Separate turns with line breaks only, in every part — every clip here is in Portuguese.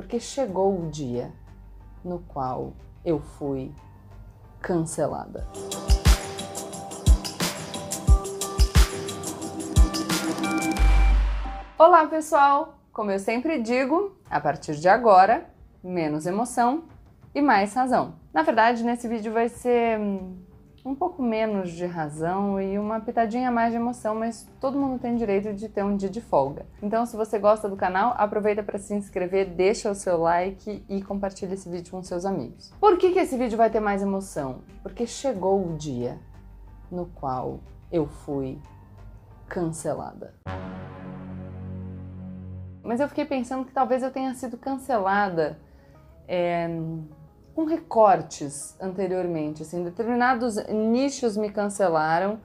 porque chegou o dia no qual eu fui cancelada. Olá, pessoal! Como eu sempre digo, a partir de agora, menos emoção e mais razão. Na verdade, nesse vídeo vai ser hum, um pouco menos de razão e uma pitadinha mais de emoção, mas todo mundo tem direito de ter um dia de folga. Então, se você gosta do canal, aproveita para se inscrever, deixa o seu like e compartilha esse vídeo com seus amigos. Por que, que esse vídeo vai ter mais emoção? Porque chegou o dia no qual eu fui cancelada. Mas eu fiquei pensando que talvez eu tenha sido cancelada. É com recortes anteriormente, assim, determinados nichos me cancelaram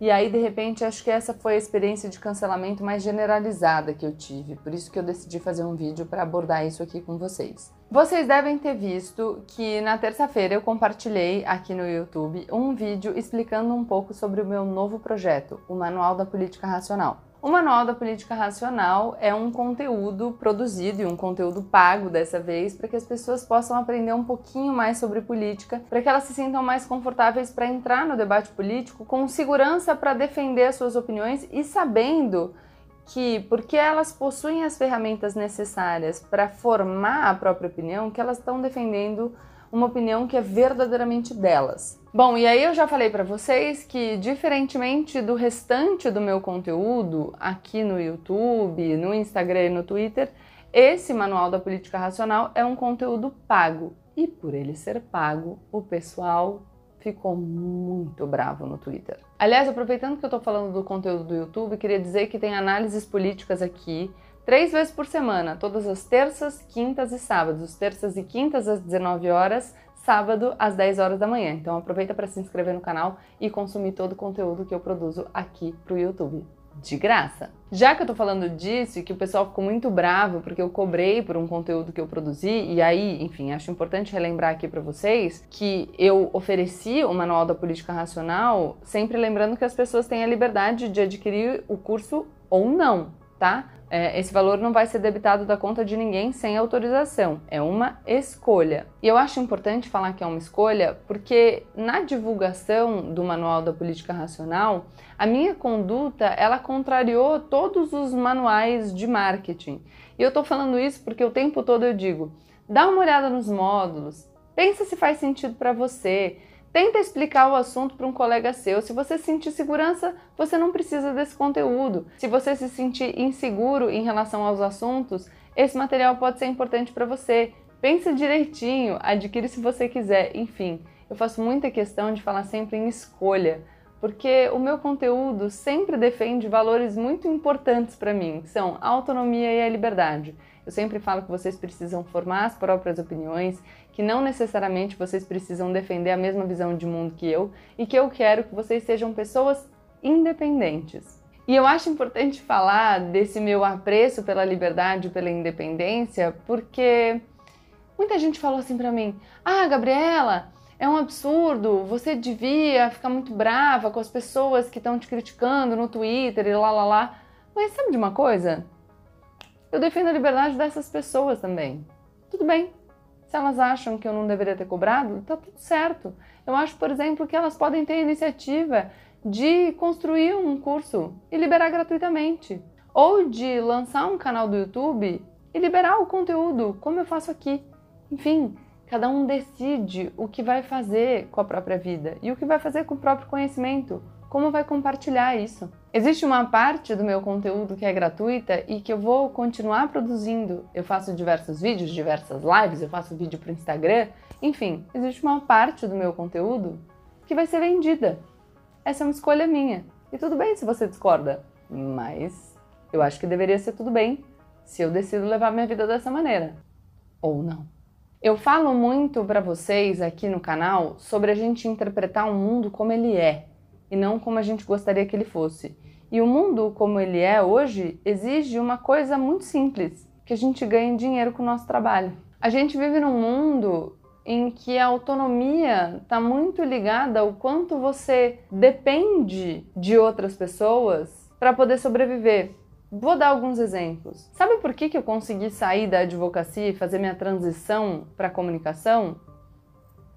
e aí de repente acho que essa foi a experiência de cancelamento mais generalizada que eu tive, por isso que eu decidi fazer um vídeo para abordar isso aqui com vocês. Vocês devem ter visto que na terça-feira eu compartilhei aqui no YouTube um vídeo explicando um pouco sobre o meu novo projeto, o Manual da Política Racional. O Manual da Política Racional é um conteúdo produzido e um conteúdo pago dessa vez para que as pessoas possam aprender um pouquinho mais sobre política, para que elas se sintam mais confortáveis para entrar no debate político com segurança para defender as suas opiniões e sabendo que, porque elas possuem as ferramentas necessárias para formar a própria opinião, que elas estão defendendo uma opinião que é verdadeiramente delas. Bom, e aí eu já falei para vocês que, diferentemente do restante do meu conteúdo aqui no YouTube, no Instagram e no Twitter, esse Manual da Política Racional é um conteúdo pago. E por ele ser pago, o pessoal ficou muito bravo no Twitter. Aliás, aproveitando que eu tô falando do conteúdo do YouTube, queria dizer que tem análises políticas aqui três vezes por semana, todas as terças, quintas e sábados, terças e quintas às 19 horas, sábado às 10 horas da manhã. Então aproveita para se inscrever no canal e consumir todo o conteúdo que eu produzo aqui pro YouTube. De graça. Já que eu tô falando disso e que o pessoal ficou muito bravo porque eu cobrei por um conteúdo que eu produzi, e aí, enfim, acho importante relembrar aqui para vocês que eu ofereci o Manual da Política Racional, sempre lembrando que as pessoas têm a liberdade de adquirir o curso ou não, tá? É, esse valor não vai ser debitado da conta de ninguém sem autorização, é uma escolha. E eu acho importante falar que é uma escolha porque na divulgação do Manual da Política Racional, a minha conduta ela contrariou todos os manuais de marketing. E eu estou falando isso porque o tempo todo eu digo: dá uma olhada nos módulos, pensa se faz sentido para você. Tenta explicar o assunto para um colega seu. Se você sentir segurança, você não precisa desse conteúdo. Se você se sentir inseguro em relação aos assuntos, esse material pode ser importante para você. Pense direitinho, adquire se você quiser. Enfim, eu faço muita questão de falar sempre em escolha, porque o meu conteúdo sempre defende valores muito importantes para mim, que são a autonomia e a liberdade. Eu sempre falo que vocês precisam formar as próprias opiniões, que não necessariamente vocês precisam defender a mesma visão de mundo que eu e que eu quero que vocês sejam pessoas independentes. E eu acho importante falar desse meu apreço pela liberdade e pela independência, porque muita gente falou assim para mim: "Ah, Gabriela, é um absurdo, você devia ficar muito brava com as pessoas que estão te criticando no Twitter e lá lá lá". Mas sabe de uma coisa? Eu defendo a liberdade dessas pessoas também. Tudo bem. Se elas acham que eu não deveria ter cobrado, tá tudo certo. Eu acho, por exemplo, que elas podem ter a iniciativa de construir um curso e liberar gratuitamente. Ou de lançar um canal do YouTube e liberar o conteúdo, como eu faço aqui. Enfim, cada um decide o que vai fazer com a própria vida e o que vai fazer com o próprio conhecimento como vai compartilhar isso. Existe uma parte do meu conteúdo que é gratuita e que eu vou continuar produzindo. Eu faço diversos vídeos, diversas lives, eu faço vídeo para o Instagram. Enfim, existe uma parte do meu conteúdo que vai ser vendida. Essa é uma escolha minha. E tudo bem se você discorda, mas eu acho que deveria ser tudo bem se eu decido levar minha vida dessa maneira. Ou não. Eu falo muito para vocês aqui no canal sobre a gente interpretar o mundo como ele é e não como a gente gostaria que ele fosse. E o mundo como ele é hoje exige uma coisa muito simples, que a gente ganhe dinheiro com o nosso trabalho. A gente vive num mundo em que a autonomia está muito ligada ao quanto você depende de outras pessoas para poder sobreviver. Vou dar alguns exemplos. Sabe por que, que eu consegui sair da advocacia e fazer minha transição para comunicação?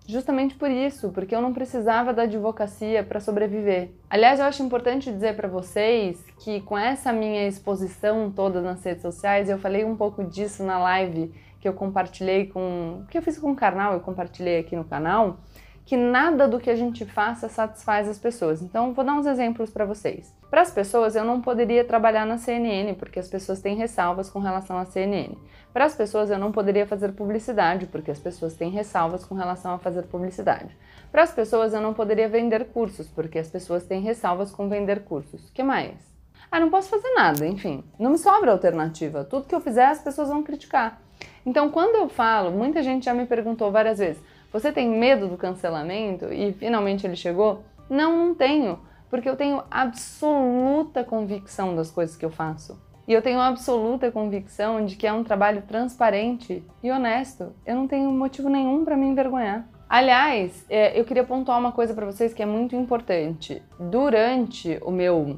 Justamente por isso, porque eu não precisava da advocacia para sobreviver. Aliás, eu acho importante dizer para vocês que com essa minha exposição toda nas redes sociais, eu falei um pouco disso na live que eu compartilhei com, que eu fiz com o canal, eu compartilhei aqui no canal, que nada do que a gente faça satisfaz as pessoas. Então, vou dar uns exemplos para vocês. Para as pessoas, eu não poderia trabalhar na CNN, porque as pessoas têm ressalvas com relação à CNN. Para as pessoas, eu não poderia fazer publicidade, porque as pessoas têm ressalvas com relação a fazer publicidade. Para as pessoas, eu não poderia vender cursos, porque as pessoas têm ressalvas com vender cursos. que mais? Ah, não posso fazer nada, enfim. Não me sobra alternativa. Tudo que eu fizer, as pessoas vão criticar. Então, quando eu falo, muita gente já me perguntou várias vezes: você tem medo do cancelamento? E finalmente ele chegou? Não, não tenho, porque eu tenho absoluta convicção das coisas que eu faço. E eu tenho absoluta convicção de que é um trabalho transparente e honesto. Eu não tenho motivo nenhum para me envergonhar. Aliás, é, eu queria pontuar uma coisa para vocês que é muito importante. Durante o meu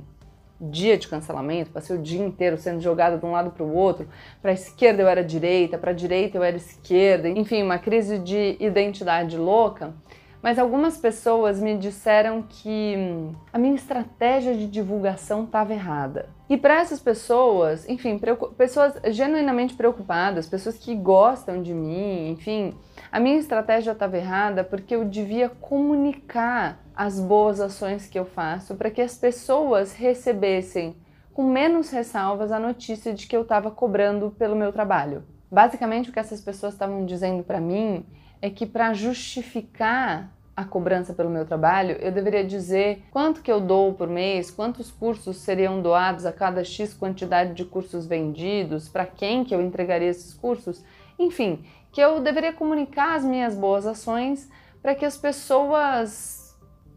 dia de cancelamento, passei o dia inteiro sendo jogada de um lado para o outro, para a esquerda eu era direita, para a direita eu era esquerda, enfim, uma crise de identidade louca. Mas algumas pessoas me disseram que hum, a minha estratégia de divulgação estava errada. E para essas pessoas, enfim, pessoas genuinamente preocupadas, pessoas que gostam de mim, enfim, a minha estratégia estava errada porque eu devia comunicar as boas ações que eu faço para que as pessoas recebessem com menos ressalvas a notícia de que eu estava cobrando pelo meu trabalho. Basicamente, o que essas pessoas estavam dizendo para mim é que para justificar a cobrança pelo meu trabalho, eu deveria dizer quanto que eu dou por mês, quantos cursos seriam doados a cada X quantidade de cursos vendidos, para quem que eu entregaria esses cursos, enfim, que eu deveria comunicar as minhas boas ações para que as pessoas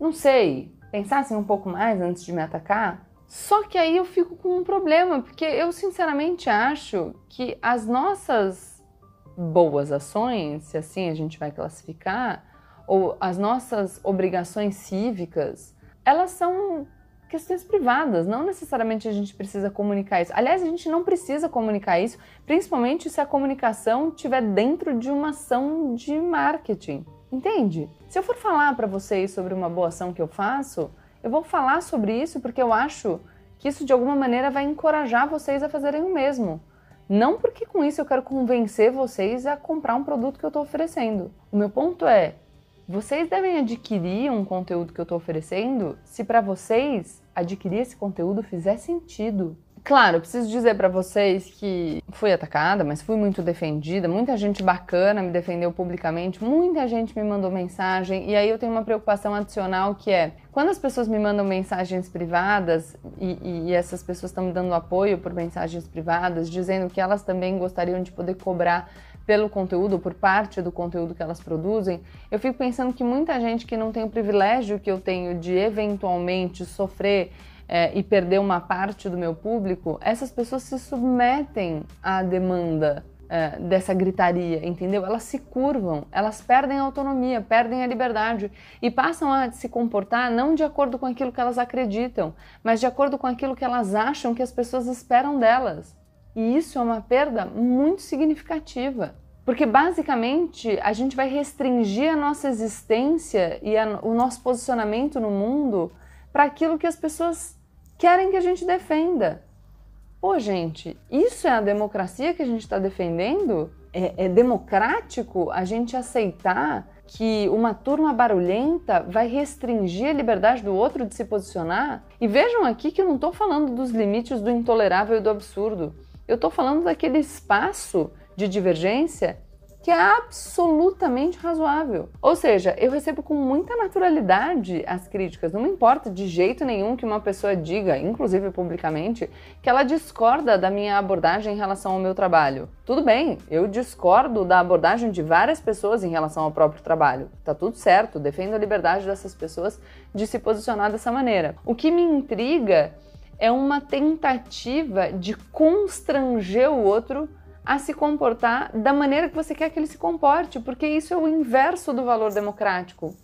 não sei, pensassem um pouco mais antes de me atacar. Só que aí eu fico com um problema, porque eu sinceramente acho que as nossas boas ações, se assim a gente vai classificar, ou as nossas obrigações cívicas, elas são questões privadas, não necessariamente a gente precisa comunicar isso. Aliás, a gente não precisa comunicar isso, principalmente se a comunicação estiver dentro de uma ação de marketing. Entende? Se eu for falar para vocês sobre uma boa ação que eu faço, eu vou falar sobre isso porque eu acho que isso de alguma maneira vai encorajar vocês a fazerem o mesmo. Não porque com isso eu quero convencer vocês a comprar um produto que eu estou oferecendo. O meu ponto é: vocês devem adquirir um conteúdo que eu estou oferecendo se para vocês adquirir esse conteúdo fizer sentido. Claro, preciso dizer para vocês que fui atacada, mas fui muito defendida. Muita gente bacana me defendeu publicamente, muita gente me mandou mensagem. E aí eu tenho uma preocupação adicional que é quando as pessoas me mandam mensagens privadas e, e essas pessoas estão me dando apoio por mensagens privadas, dizendo que elas também gostariam de poder cobrar pelo conteúdo, por parte do conteúdo que elas produzem, eu fico pensando que muita gente que não tem o privilégio que eu tenho de eventualmente sofrer é, e perder uma parte do meu público, essas pessoas se submetem à demanda é, dessa gritaria, entendeu? Elas se curvam, elas perdem a autonomia, perdem a liberdade e passam a se comportar não de acordo com aquilo que elas acreditam, mas de acordo com aquilo que elas acham que as pessoas esperam delas. E isso é uma perda muito significativa. Porque basicamente a gente vai restringir a nossa existência e a, o nosso posicionamento no mundo para aquilo que as pessoas querem que a gente defenda. Pô, gente, isso é a democracia que a gente está defendendo? É, é democrático a gente aceitar que uma turma barulhenta vai restringir a liberdade do outro de se posicionar? E vejam aqui que eu não estou falando dos limites do intolerável e do absurdo. Eu estou falando daquele espaço de divergência que é absolutamente razoável. Ou seja, eu recebo com muita naturalidade as críticas. Não me importa de jeito nenhum que uma pessoa diga, inclusive publicamente, que ela discorda da minha abordagem em relação ao meu trabalho. Tudo bem, eu discordo da abordagem de várias pessoas em relação ao próprio trabalho. Tá tudo certo, defendo a liberdade dessas pessoas de se posicionar dessa maneira. O que me intriga é uma tentativa de constranger o outro a se comportar da maneira que você quer que ele se comporte, porque isso é o inverso do valor democrático.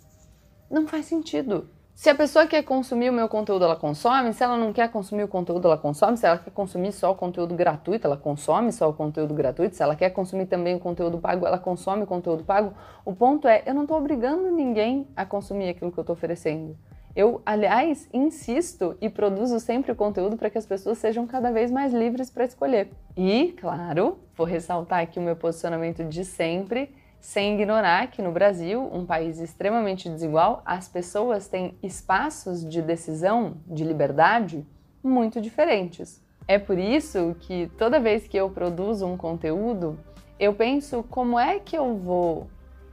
Não faz sentido. Se a pessoa quer consumir o meu conteúdo, ela consome. Se ela não quer consumir o conteúdo, ela consome. Se ela quer consumir só o conteúdo gratuito, ela consome só o conteúdo gratuito. Se ela quer consumir também o conteúdo pago, ela consome o conteúdo pago. O ponto é, eu não estou obrigando ninguém a consumir aquilo que eu estou oferecendo. Eu, aliás, insisto e produzo sempre o conteúdo para que as pessoas sejam cada vez mais livres para escolher. E, claro, vou ressaltar aqui o meu posicionamento de sempre sem ignorar que no Brasil, um país extremamente desigual, as pessoas têm espaços de decisão, de liberdade, muito diferentes. É por isso que toda vez que eu produzo um conteúdo, eu penso como é que eu vou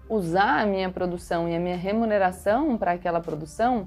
usar a minha produção e a minha remuneração para aquela produção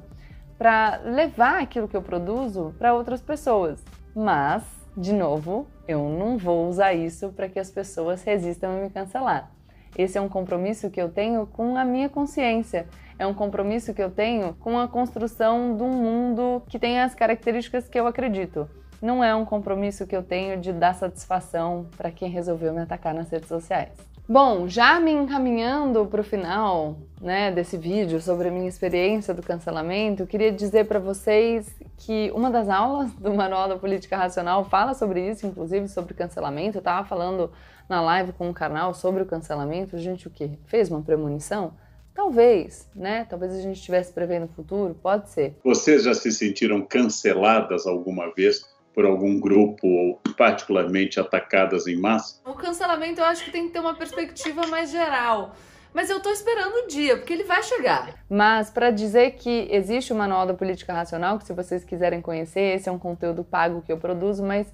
para levar aquilo que eu produzo para outras pessoas. Mas, de novo, eu não vou usar isso para que as pessoas resistam a me cancelar. Esse é um compromisso que eu tenho com a minha consciência. É um compromisso que eu tenho com a construção de um mundo que tem as características que eu acredito. Não é um compromisso que eu tenho de dar satisfação para quem resolveu me atacar nas redes sociais. Bom, já me encaminhando para o final né, desse vídeo sobre a minha experiência do cancelamento, queria dizer para vocês que uma das aulas do Manual da Política Racional fala sobre isso, inclusive sobre cancelamento. Eu estava falando na live com o canal sobre o cancelamento. A gente o quê? Fez uma premonição? Talvez, né? Talvez a gente estivesse prevendo o futuro, pode ser.
Vocês já se sentiram canceladas alguma vez? Por algum grupo ou particularmente atacadas em massa?
O cancelamento eu acho que tem que ter uma perspectiva mais geral. Mas eu tô esperando o dia, porque ele vai chegar. Mas para dizer que existe o Manual da Política Racional, que se vocês quiserem conhecer, esse é um conteúdo pago que eu produzo, mas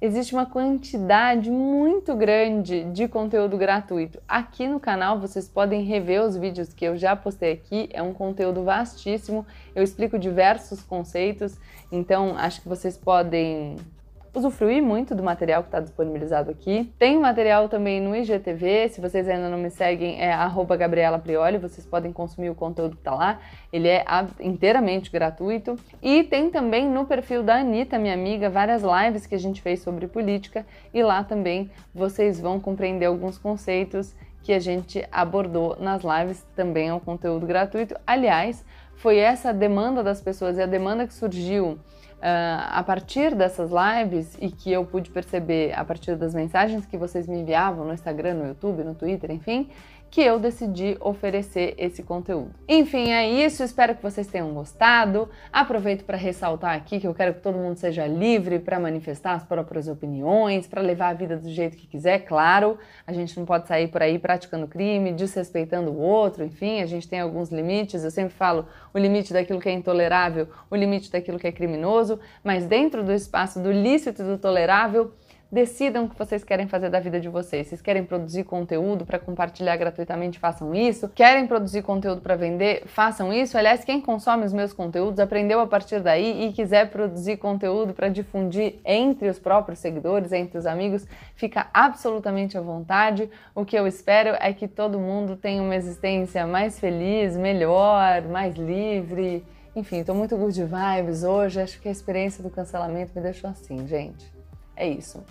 existe uma quantidade muito grande de conteúdo gratuito. Aqui no canal vocês podem rever os vídeos que eu já postei aqui, é um conteúdo vastíssimo, eu explico diversos conceitos, então acho que vocês podem usufruir muito do material que está disponibilizado aqui. Tem material também no IGTV, se vocês ainda não me seguem, é Gabriela Prioli, vocês podem consumir o conteúdo que está lá, ele é inteiramente gratuito. E tem também no perfil da Anitta, minha amiga, várias lives que a gente fez sobre política, e lá também vocês vão compreender alguns conceitos que a gente abordou nas lives, também é um conteúdo gratuito. Aliás, foi essa demanda das pessoas e a demanda que surgiu a partir dessas lives e que eu pude perceber a partir das mensagens que vocês me enviavam no Instagram, no YouTube, no Twitter, enfim, que eu decidi oferecer esse conteúdo. Enfim, é isso. Espero que vocês tenham gostado. Aproveito para ressaltar aqui que eu quero que todo mundo seja livre para manifestar as próprias opiniões, para levar a vida do jeito que quiser, claro. A gente não pode sair por aí praticando crime, desrespeitando o outro, enfim, a gente tem alguns limites. Eu sempre falo o limite daquilo que é intolerável, o limite daquilo que é criminoso, mas dentro do espaço do lícito e do tolerável, Decidam o que vocês querem fazer da vida de vocês. Vocês querem produzir conteúdo para compartilhar gratuitamente? Façam isso. Querem produzir conteúdo para vender? Façam isso. Aliás, quem consome os meus conteúdos aprendeu a partir daí e quiser produzir conteúdo para difundir entre os próprios seguidores, entre os amigos, fica absolutamente à vontade. O que eu espero é que todo mundo tenha uma existência mais feliz, melhor, mais livre. Enfim, estou muito good vibes hoje. Acho que a experiência do cancelamento me deixou assim, gente. É isso.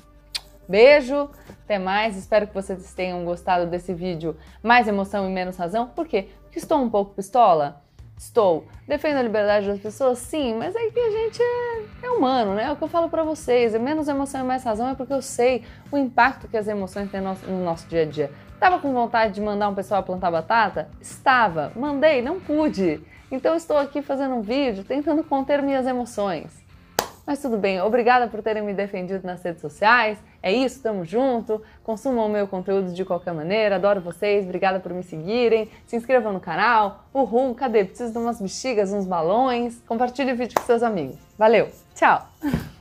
Beijo, até mais. Espero que vocês tenham gostado desse vídeo. Mais emoção e menos razão. Por quê? Porque estou um pouco pistola? Estou. Defendo a liberdade das pessoas? Sim, mas é que a gente é, é humano, né? É o que eu falo para vocês. É menos emoção e mais razão é porque eu sei o impacto que as emoções têm no nosso, no nosso dia a dia. Tava com vontade de mandar um pessoal plantar batata? Estava. Mandei, não pude. Então estou aqui fazendo um vídeo tentando conter minhas emoções. Mas tudo bem, obrigada por terem me defendido nas redes sociais. É isso, tamo junto. Consumam o meu conteúdo de qualquer maneira. Adoro vocês, obrigada por me seguirem. Se inscrevam no canal. Uhul, cadê? Preciso de umas bexigas, uns balões. Compartilhe o vídeo com seus amigos. Valeu, tchau!